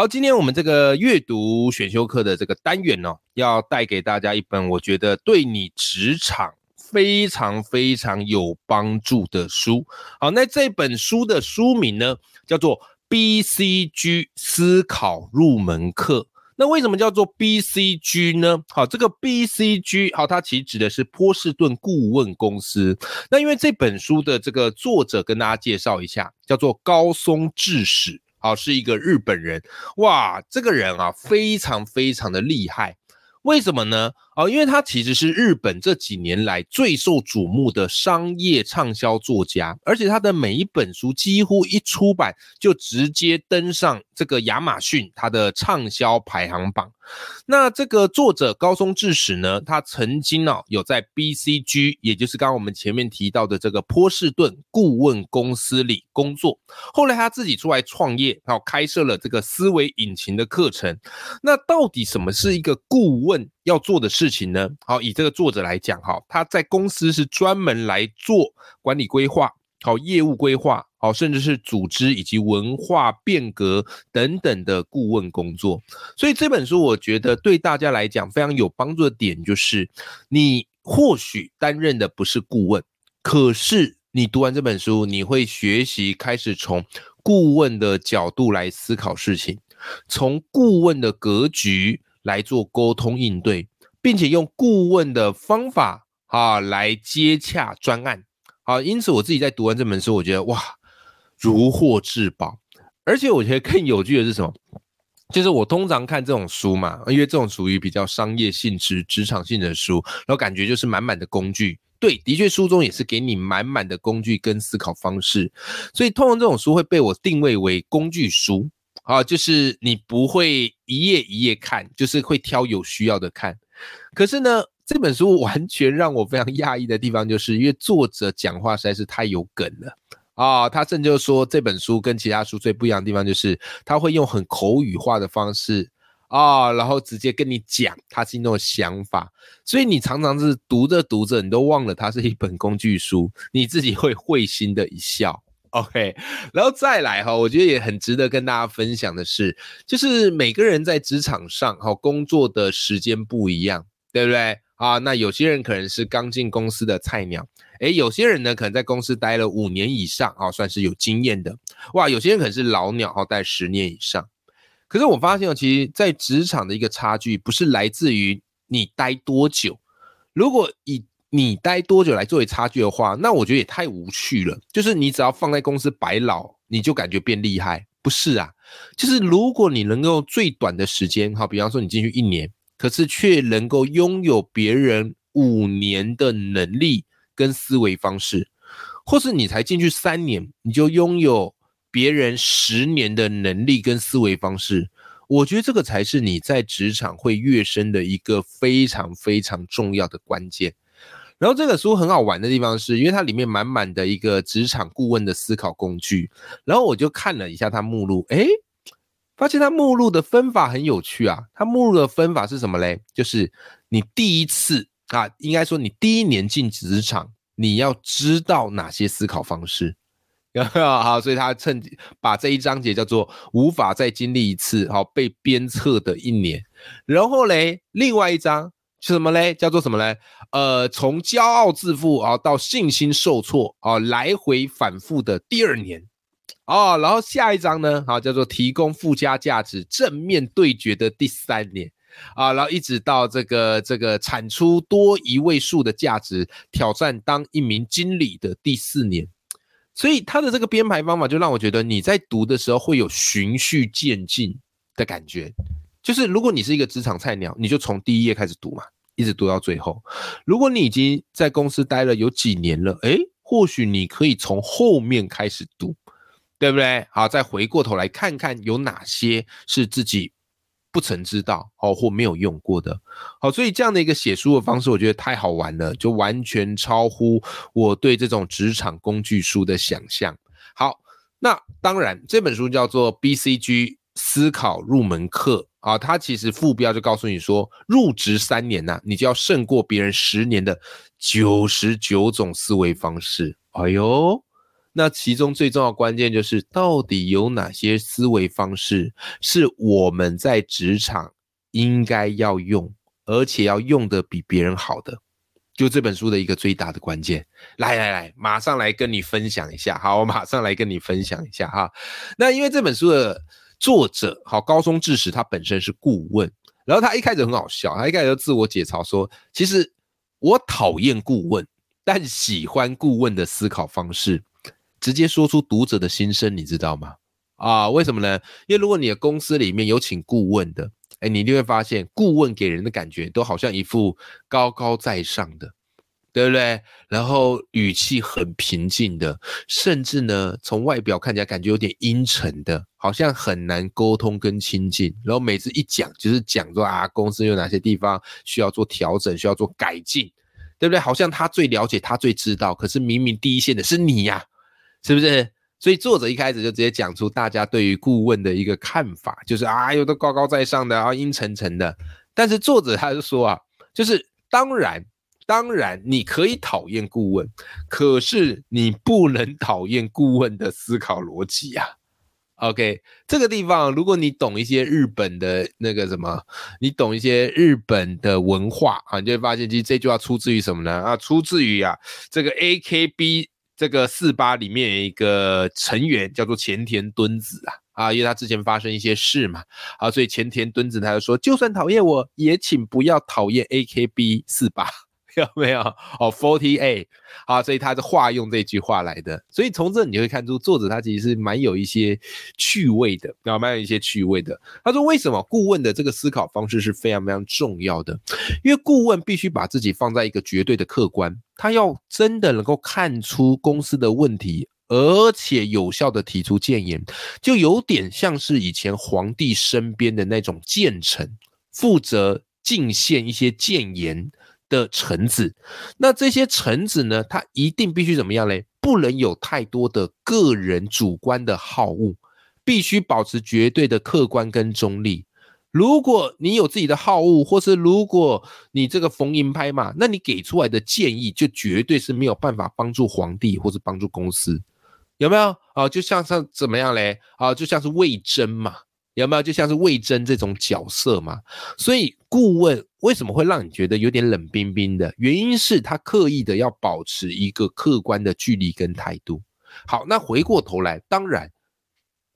好，今天我们这个阅读选修课的这个单元呢，要带给大家一本我觉得对你职场非常非常有帮助的书。好，那这本书的书名呢，叫做《BCG 思考入门课》。那为什么叫做 BCG 呢？好，这个 BCG 好，它其实指的是波士顿顾问公司。那因为这本书的这个作者跟大家介绍一下，叫做高松智史。好，是一个日本人，哇，这个人啊，非常非常的厉害，为什么呢？哦，因为他其实是日本这几年来最受瞩目的商业畅销作家，而且他的每一本书几乎一出版就直接登上这个亚马逊他的畅销排行榜。那这个作者高松智史呢，他曾经呢有在 BCG，也就是刚刚我们前面提到的这个波士顿顾问公司里工作，后来他自己出来创业，然后开设了这个思维引擎的课程。那到底什么是一个顾问？要做的事情呢？好，以这个作者来讲，哈，他在公司是专门来做管理规划、好业务规划、好甚至是组织以及文化变革等等的顾问工作。所以这本书我觉得对大家来讲非常有帮助的点，就是你或许担任的不是顾问，可是你读完这本书，你会学习开始从顾问的角度来思考事情，从顾问的格局。来做沟通应对，并且用顾问的方法啊来接洽专案，好，因此我自己在读完这本书，我觉得哇，如获至宝。而且我觉得更有趣的是什么？就是我通常看这种书嘛，因为这种属于比较商业性质、职场性的书，然后感觉就是满满的工具。对，的确书中也是给你满满的工具跟思考方式，所以通常这种书会被我定位为工具书。啊，就是你不会一页一页看，就是会挑有需要的看。可是呢，这本书完全让我非常讶异的地方，就是因为作者讲话实在是太有梗了啊！他甚至说这本书跟其他书最不一样的地方，就是他会用很口语化的方式啊，然后直接跟你讲他心中的想法，所以你常常是读着读着，你都忘了它是一本工具书，你自己会会心的一笑。OK，然后再来哈，我觉得也很值得跟大家分享的是，就是每个人在职场上哈工作的时间不一样，对不对啊？那有些人可能是刚进公司的菜鸟，诶，有些人呢可能在公司待了五年以上啊，算是有经验的，哇，有些人可能是老鸟哈，待十年以上。可是我发现哦，其实在职场的一个差距，不是来自于你待多久，如果以你待多久来作为差距的话，那我觉得也太无趣了。就是你只要放在公司白老，你就感觉变厉害，不是啊？就是如果你能够最短的时间，好，比方说你进去一年，可是却能够拥有别人五年的能力跟思维方式，或是你才进去三年，你就拥有别人十年的能力跟思维方式，我觉得这个才是你在职场会跃升的一个非常非常重要的关键。然后这个书很好玩的地方是，因为它里面满满的一个职场顾问的思考工具。然后我就看了一下它目录，诶，发现它目录的分法很有趣啊。它目录的分法是什么嘞？就是你第一次啊，应该说你第一年进职场，你要知道哪些思考方式。好，所以他趁把这一章节叫做“无法再经历一次好被鞭策的一年”。然后嘞，另外一章。是什么嘞？叫做什么嘞？呃，从骄傲自负啊到信心受挫啊，来回反复的第二年哦，然后下一章呢，好叫做提供附加价值正面对决的第三年啊，然后一直到这个这个产出多一位数的价值，挑战当一名经理的第四年。所以他的这个编排方法就让我觉得你在读的时候会有循序渐进的感觉。就是如果你是一个职场菜鸟，你就从第一页开始读嘛，一直读到最后。如果你已经在公司待了有几年了，诶，或许你可以从后面开始读，对不对？好，再回过头来看看有哪些是自己不曾知道哦，或没有用过的。好，所以这样的一个写书的方式，我觉得太好玩了，就完全超乎我对这种职场工具书的想象。好，那当然这本书叫做 BCG 思考入门课啊，它其实副标就告诉你说，入职三年呐，你就要胜过别人十年的九十九种思维方式。哎呦！那其中最重要关键就是，到底有哪些思维方式是我们在职场应该要用，而且要用的比别人好的，就这本书的一个最大的关键。来来来，马上来跟你分享一下。好，我马上来跟你分享一下哈。那因为这本书的作者，好高松智史，他本身是顾问，然后他一开始很好笑，他一开始就自我解嘲说，其实我讨厌顾问，但喜欢顾问的思考方式。直接说出读者的心声，你知道吗？啊，为什么呢？因为如果你的公司里面有请顾问的，哎，你就会发现顾问给人的感觉都好像一副高高在上的，对不对？然后语气很平静的，甚至呢，从外表看起来感觉有点阴沉的，好像很难沟通跟亲近。然后每次一讲就是讲说啊，公司有哪些地方需要做调整，需要做改进，对不对？好像他最了解，他最知道，可是明明第一线的是你呀。是不是？所以作者一开始就直接讲出大家对于顾问的一个看法，就是啊，有的高高在上的啊，阴沉沉的。但是作者他就说啊，就是当然，当然你可以讨厌顾问，可是你不能讨厌顾问的思考逻辑呀。OK，这个地方如果你懂一些日本的那个什么，你懂一些日本的文化啊，你就会发现其实这句话出自于什么呢？啊，出自于啊这个 AKB。这个四八里面有一个成员叫做前田敦子啊啊，因为他之前发生一些事嘛啊，所以前田敦子他就说，就算讨厌我也请不要讨厌 AKB 四八。有没有哦？Forty eight，好，所以他是化用这句话来的。所以从这你会看出作者他其实是蛮有一些趣味的，啊，蛮有一些趣味的。他说为什么顾问的这个思考方式是非常非常重要的？因为顾问必须把自己放在一个绝对的客观，他要真的能够看出公司的问题，而且有效的提出谏言，就有点像是以前皇帝身边的那种谏臣，负责进献一些谏言。的臣子，那这些臣子呢？他一定必须怎么样嘞？不能有太多的个人主观的好恶，必须保持绝对的客观跟中立。如果你有自己的好恶，或是如果你这个逢迎拍马，那你给出来的建议就绝对是没有办法帮助皇帝或是帮助公司，有没有啊？就像是怎么样嘞？啊，就像是魏征嘛。有没有就像是魏征这种角色嘛？所以顾问为什么会让你觉得有点冷冰冰的？原因是他刻意的要保持一个客观的距离跟态度。好，那回过头来，当然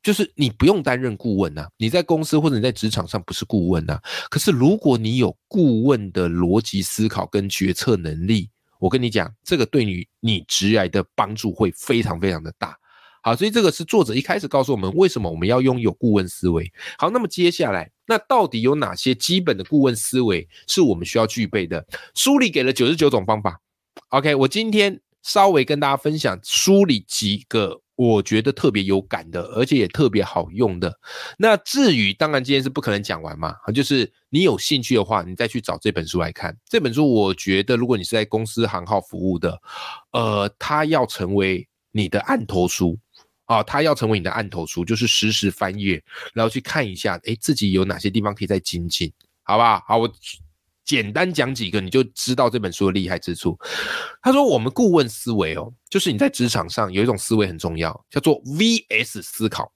就是你不用担任顾问呐，你在公司或者你在职场上不是顾问呐。可是如果你有顾问的逻辑思考跟决策能力，我跟你讲，这个对你你职业的帮助会非常非常的大。好，所以这个是作者一开始告诉我们为什么我们要拥有顾问思维。好，那么接下来，那到底有哪些基本的顾问思维是我们需要具备的？书里给了九十九种方法。OK，我今天稍微跟大家分享书里几个我觉得特别有感的，而且也特别好用的。那至于当然今天是不可能讲完嘛，就是你有兴趣的话，你再去找这本书来看。这本书我觉得，如果你是在公司行号服务的，呃，它要成为你的案头书。啊，它要成为你的案头书，就是实时翻阅，然后去看一下，哎，自己有哪些地方可以再精进，好不好？好，我简单讲几个，你就知道这本书的厉害之处。他说，我们顾问思维哦，就是你在职场上有一种思维很重要，叫做 VS 思考。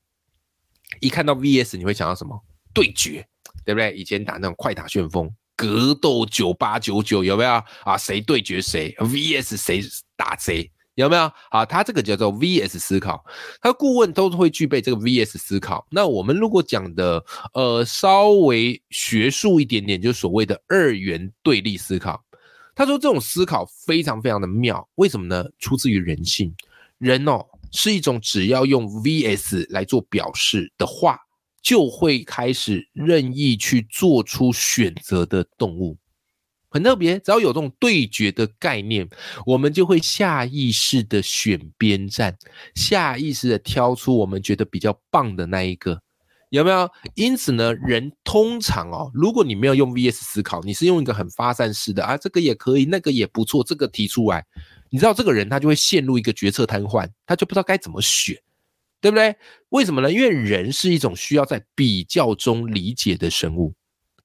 一看到 VS，你会想到什么？对决，对不对？以前打那种快打旋风、格斗九八九九，有没有啊？谁对决谁？VS 谁打谁？有没有啊？他这个叫做 VS 思考，他顾问都会具备这个 VS 思考。那我们如果讲的呃稍微学术一点点，就所谓的二元对立思考。他说这种思考非常非常的妙，为什么呢？出自于人性，人哦是一种只要用 VS 来做表示的话，就会开始任意去做出选择的动物。很特别，只要有这种对决的概念，我们就会下意识的选边站，下意识的挑出我们觉得比较棒的那一个。有没有？因此呢，人通常哦，如果你没有用 VS 思考，你是用一个很发散式的啊，这个也可以，那个也不错，这个提出来，你知道这个人他就会陷入一个决策瘫痪，他就不知道该怎么选，对不对？为什么呢？因为人是一种需要在比较中理解的生物，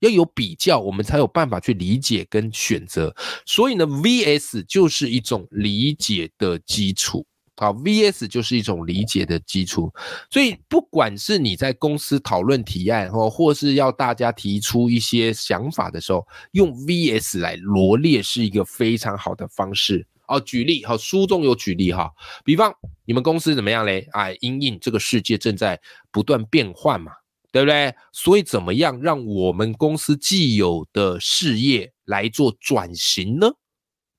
要有比较，我们才有办法去理解跟选择。所以呢，VS 就是一种理解的基础。好，VS 就是一种理解的基础，所以不管是你在公司讨论提案，或或是要大家提出一些想法的时候，用 VS 来罗列是一个非常好的方式。哦，举例，好，书中有举例哈，比方你们公司怎么样嘞？哎，因应这个世界正在不断变换嘛，对不对？所以怎么样让我们公司既有的事业来做转型呢？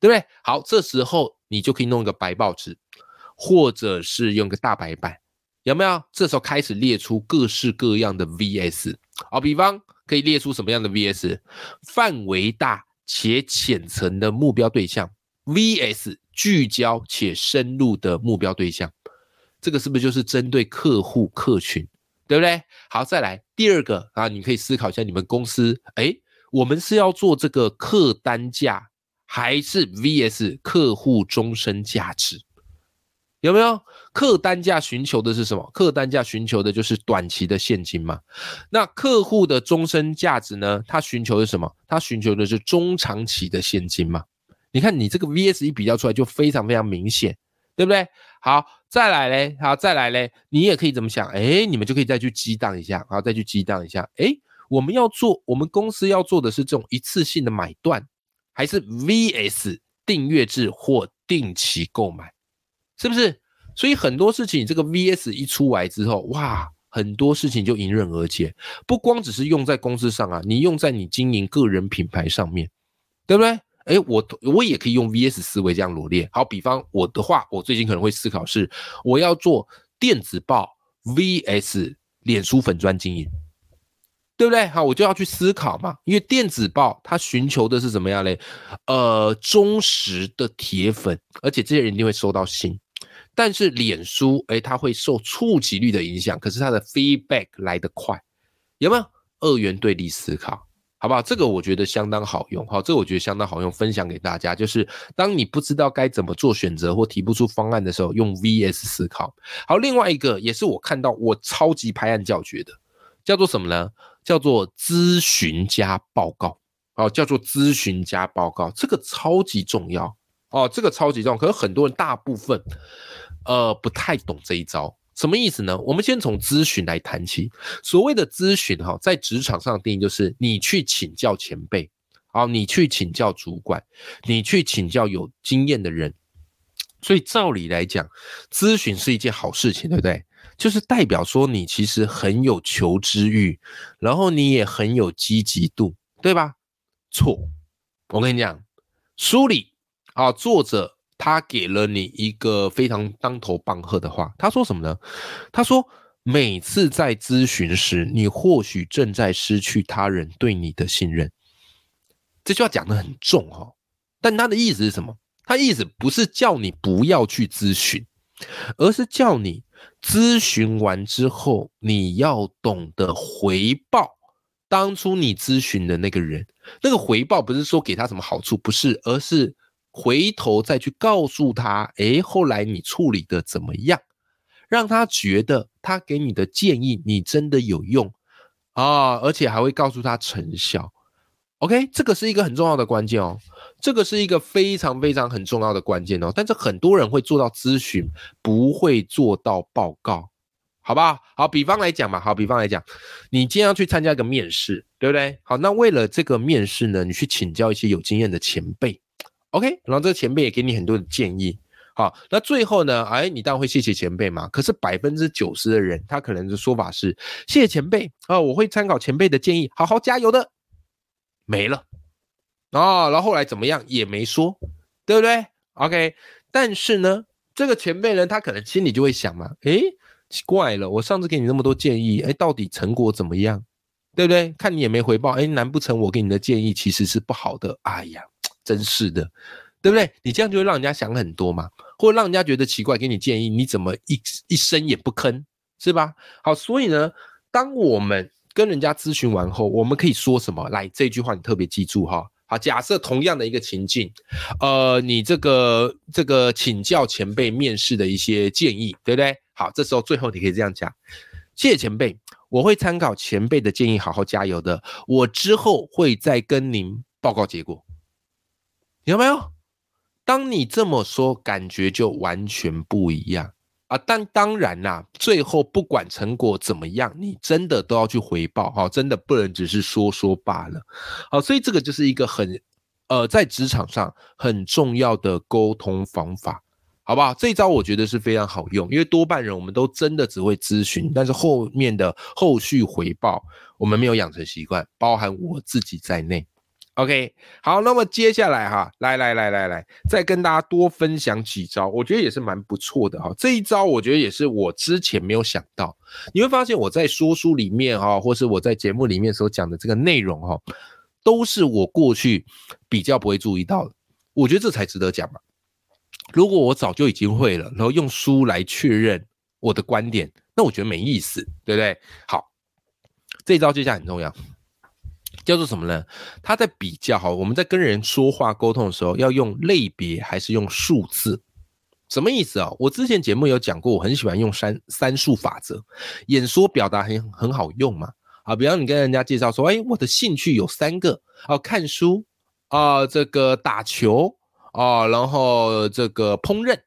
对不对？好，这时候你就可以弄一个白报纸。或者是用个大白板，有没有？这时候开始列出各式各样的 VS 啊，比方可以列出什么样的 VS？范围大且浅层的目标对象，VS 聚焦且深入的目标对象，这个是不是就是针对客户客群，对不对？好，再来第二个啊，你可以思考一下，你们公司，哎，我们是要做这个客单价，还是 VS 客户终身价值？有没有客单价寻求的是什么？客单价寻求的就是短期的现金嘛。那客户的终身价值呢？他寻求的是什么？他寻求的是中长期的现金嘛。你看你这个 VS 一比较出来就非常非常明显，对不对？好，再来嘞，好，再来嘞，你也可以怎么想？哎，你们就可以再去激荡一下，好，再去激荡一下。哎，我们要做，我们公司要做的是这种一次性的买断，还是 VS 订阅制或定期购买？是不是？所以很多事情，这个 VS 一出来之后，哇，很多事情就迎刃而解。不光只是用在公司上啊，你用在你经营个人品牌上面，对不对？哎，我我也可以用 VS 思维这样罗列。好，比方我的话，我最近可能会思考是，我要做电子报 VS 脸书粉专经营，对不对？好，我就要去思考嘛，因为电子报它寻求的是怎么样嘞？呃，忠实的铁粉，而且这些人一定会收到信。但是脸书，哎，它会受触及率的影响，可是它的 feedback 来得快，有没有？二元对立思考，好不好？这个我觉得相当好用，好，这个我觉得相当好用，分享给大家。就是当你不知道该怎么做选择或提不出方案的时候，用 VS 思考。好，另外一个也是我看到我超级拍案叫绝的，叫做什么呢？叫做咨询加报告，哦，叫做咨询加报告，这个超级重要。哦，这个超级重要，可是很多人大部分，呃，不太懂这一招，什么意思呢？我们先从咨询来谈起。所谓的咨询，哈，在职场上的定义就是你去请教前辈，好，你去请教主管，你去请教有经验的人。所以照理来讲，咨询是一件好事情，对不对？就是代表说你其实很有求知欲，然后你也很有积极度，对吧？错，我跟你讲，梳理。啊，作者他给了你一个非常当头棒喝的话，他说什么呢？他说每次在咨询时，你或许正在失去他人对你的信任。这句话讲的很重哈，但他的意思是什么？他意思不是叫你不要去咨询，而是叫你咨询完之后，你要懂得回报当初你咨询的那个人。那个回报不是说给他什么好处，不是，而是。回头再去告诉他，哎，后来你处理的怎么样？让他觉得他给你的建议你真的有用啊，而且还会告诉他成效。OK，这个是一个很重要的关键哦，这个是一个非常非常很重要的关键哦。但是很多人会做到咨询，不会做到报告，好不好？好，比方来讲嘛，好，比方来讲，你今天要去参加一个面试，对不对？好，那为了这个面试呢，你去请教一些有经验的前辈。OK，然后这个前辈也给你很多的建议，好，那最后呢，哎，你当然会谢谢前辈嘛。可是百分之九十的人，他可能的说法是谢谢前辈啊，我会参考前辈的建议，好好加油的，没了啊。然后后来怎么样也没说，对不对？OK，但是呢，这个前辈呢，他可能心里就会想嘛，哎，奇怪了，我上次给你那么多建议，哎，到底成果怎么样？对不对？看你也没回报，哎，难不成我给你的建议其实是不好的？哎呀。真是的，对不对？你这样就会让人家想很多嘛，或者让人家觉得奇怪，给你建议，你怎么一一声也不吭，是吧？好，所以呢，当我们跟人家咨询完后，我们可以说什么？来，这句话你特别记住哈。好，假设同样的一个情境，呃，你这个这个请教前辈面试的一些建议，对不对？好，这时候最后你可以这样讲：谢谢前辈，我会参考前辈的建议，好好加油的。我之后会再跟您报告结果，有没有？当你这么说，感觉就完全不一样。啊，但当然啦，最后不管成果怎么样，你真的都要去回报哈，真的不能只是说说罢了。好，所以这个就是一个很呃，在职场上很重要的沟通方法，好不好？这一招我觉得是非常好用，因为多半人我们都真的只会咨询，但是后面的后续回报我们没有养成习惯，包含我自己在内。OK，好，那么接下来哈，来来来来来，再跟大家多分享几招，我觉得也是蛮不错的哈。这一招我觉得也是我之前没有想到，你会发现我在说书里面哈，或是我在节目里面所讲的这个内容哈，都是我过去比较不会注意到的。我觉得这才值得讲嘛。如果我早就已经会了，然后用书来确认我的观点，那我觉得没意思，对不对？好，这一招接下来很重要。叫做什么呢？他在比较哈，我们在跟人说话沟通的时候，要用类别还是用数字？什么意思啊？我之前节目有讲过，我很喜欢用三三数法则，演说表达很很好用嘛。啊，比方你跟人家介绍说，哎，我的兴趣有三个，哦，看书啊，这个打球啊，然后这个烹饪，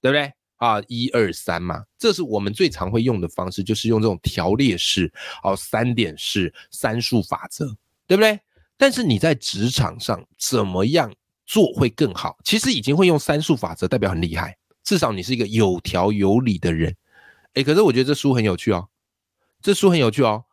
对不对？啊，一二三嘛，这是我们最常会用的方式，就是用这种条列式，哦，三点式三数法则。对不对？但是你在职场上怎么样做会更好？其实已经会用三数法则，代表很厉害，至少你是一个有条有理的人。哎，可是我觉得这书很有趣哦，这书很有趣哦，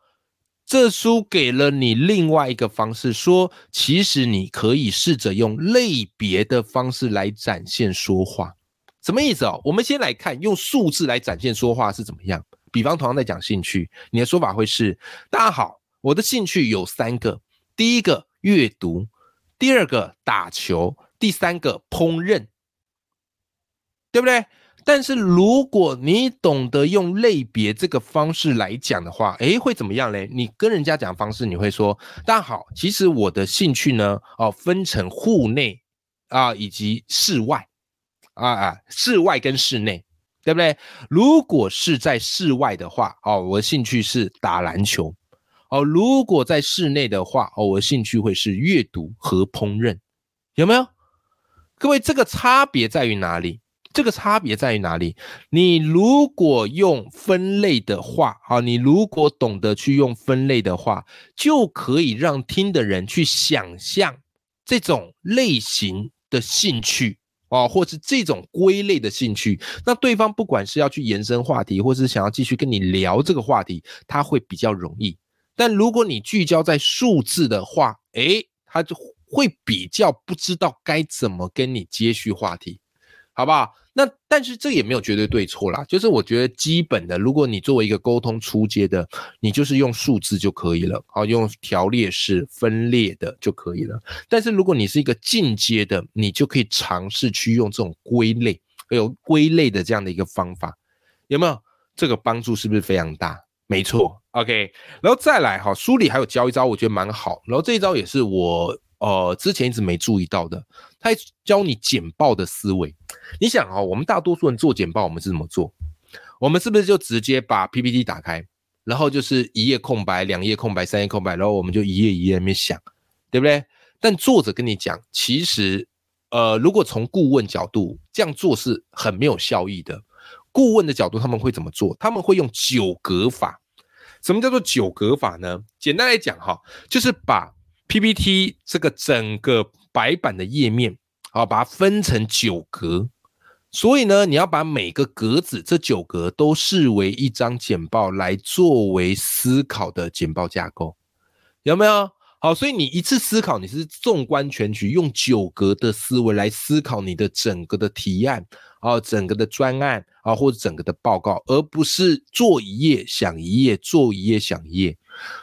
这书给了你另外一个方式，说其实你可以试着用类别的方式来展现说话。什么意思哦？我们先来看用数字来展现说话是怎么样。比方同样在讲兴趣，你的说法会是：大家好，我的兴趣有三个。第一个阅读，第二个打球，第三个烹饪，对不对？但是如果你懂得用类别这个方式来讲的话，诶，会怎么样嘞？你跟人家讲方式，你会说：大家好，其实我的兴趣呢，哦，分成户内啊以及室外啊啊，室外跟室内，对不对？如果是在室外的话，哦，我的兴趣是打篮球。哦，如果在室内的话，哦，我兴趣会是阅读和烹饪，有没有？各位，这个差别在于哪里？这个差别在于哪里？你如果用分类的话，啊，你如果懂得去用分类的话，就可以让听的人去想象这种类型的兴趣，哦，或是这种归类的兴趣，那对方不管是要去延伸话题，或是想要继续跟你聊这个话题，他会比较容易。但如果你聚焦在数字的话，诶，他就会比较不知道该怎么跟你接续话题，好不好？那但是这也没有绝对对错啦，就是我觉得基本的，如果你作为一个沟通出阶的，你就是用数字就可以了，好，用条列式分列的就可以了。但是如果你是一个进阶的，你就可以尝试去用这种归类，有归类的这样的一个方法，有没有？这个帮助是不是非常大？没错，OK，然后再来哈，书里还有教一招，我觉得蛮好。然后这一招也是我呃之前一直没注意到的，他教你简报的思维。你想哈，我们大多数人做简报，我们是怎么做？我们是不是就直接把 PPT 打开，然后就是一页空白、两页空白、三页空白，然后我们就一页一页那边想，对不对？但作者跟你讲，其实呃，如果从顾问角度这样做是很没有效益的。顾问的角度，他们会怎么做？他们会用九格法。什么叫做九格法呢？简单来讲，哈，就是把 PPT 这个整个白板的页面，好，把它分成九格。所以呢，你要把每个格子这九格都视为一张简报来作为思考的简报架构，有没有？好，所以你一次思考，你是纵观全局，用九格的思维来思考你的整个的提案。啊，整个的专案啊，或者整个的报告，而不是做一页想一页，做一页想一页。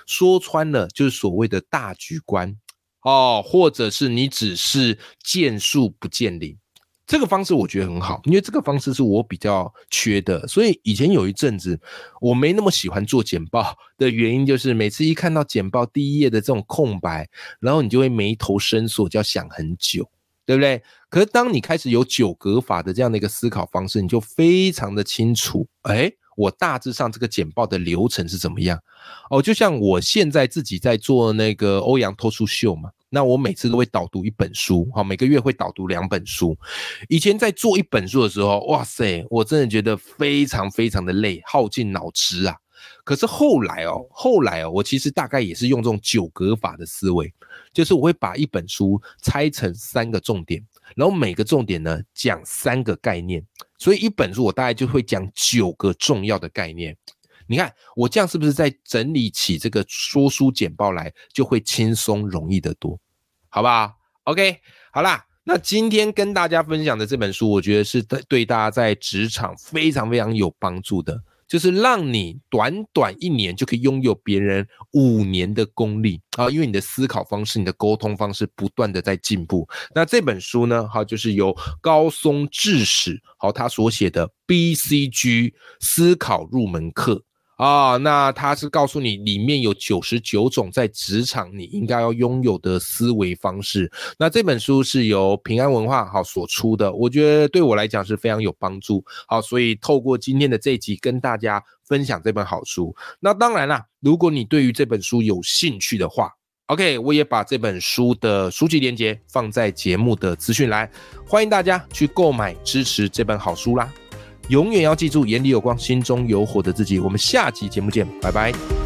说穿了，就是所谓的大局观哦，或者是你只是见树不见林。这个方式我觉得很好，因为这个方式是我比较缺的，所以以前有一阵子我没那么喜欢做简报的原因，就是每次一看到简报第一页的这种空白，然后你就会眉头深锁，就要想很久，对不对？可是当你开始有九格法的这样的一个思考方式，你就非常的清楚，哎，我大致上这个简报的流程是怎么样？哦，就像我现在自己在做那个欧阳脱书秀嘛。那我每次都会导读一本书，好，每个月会导读两本书。以前在做一本书的时候，哇塞，我真的觉得非常非常的累，耗尽脑汁啊。可是后来哦，后来哦，我其实大概也是用这种九格法的思维，就是我会把一本书拆成三个重点，然后每个重点呢讲三个概念，所以一本书我大概就会讲九个重要的概念。你看我这样是不是在整理起这个说书简报来，就会轻松容易得多？好不好？OK，好啦，那今天跟大家分享的这本书，我觉得是对对大家在职场非常非常有帮助的，就是让你短短一年就可以拥有别人五年的功力啊！因为你的思考方式、你的沟通方式不断的在进步。那这本书呢，哈，就是由高松智史好他所写的 BCG 思考入门课。啊，那他是告诉你里面有九十九种在职场你应该要拥有的思维方式。那这本书是由平安文化好所出的，我觉得对我来讲是非常有帮助。好，所以透过今天的这集跟大家分享这本好书。那当然啦，如果你对于这本书有兴趣的话，OK，我也把这本书的书籍链接放在节目的资讯栏，欢迎大家去购买支持这本好书啦。永远要记住，眼里有光，心中有火的自己。我们下期节目见，拜拜。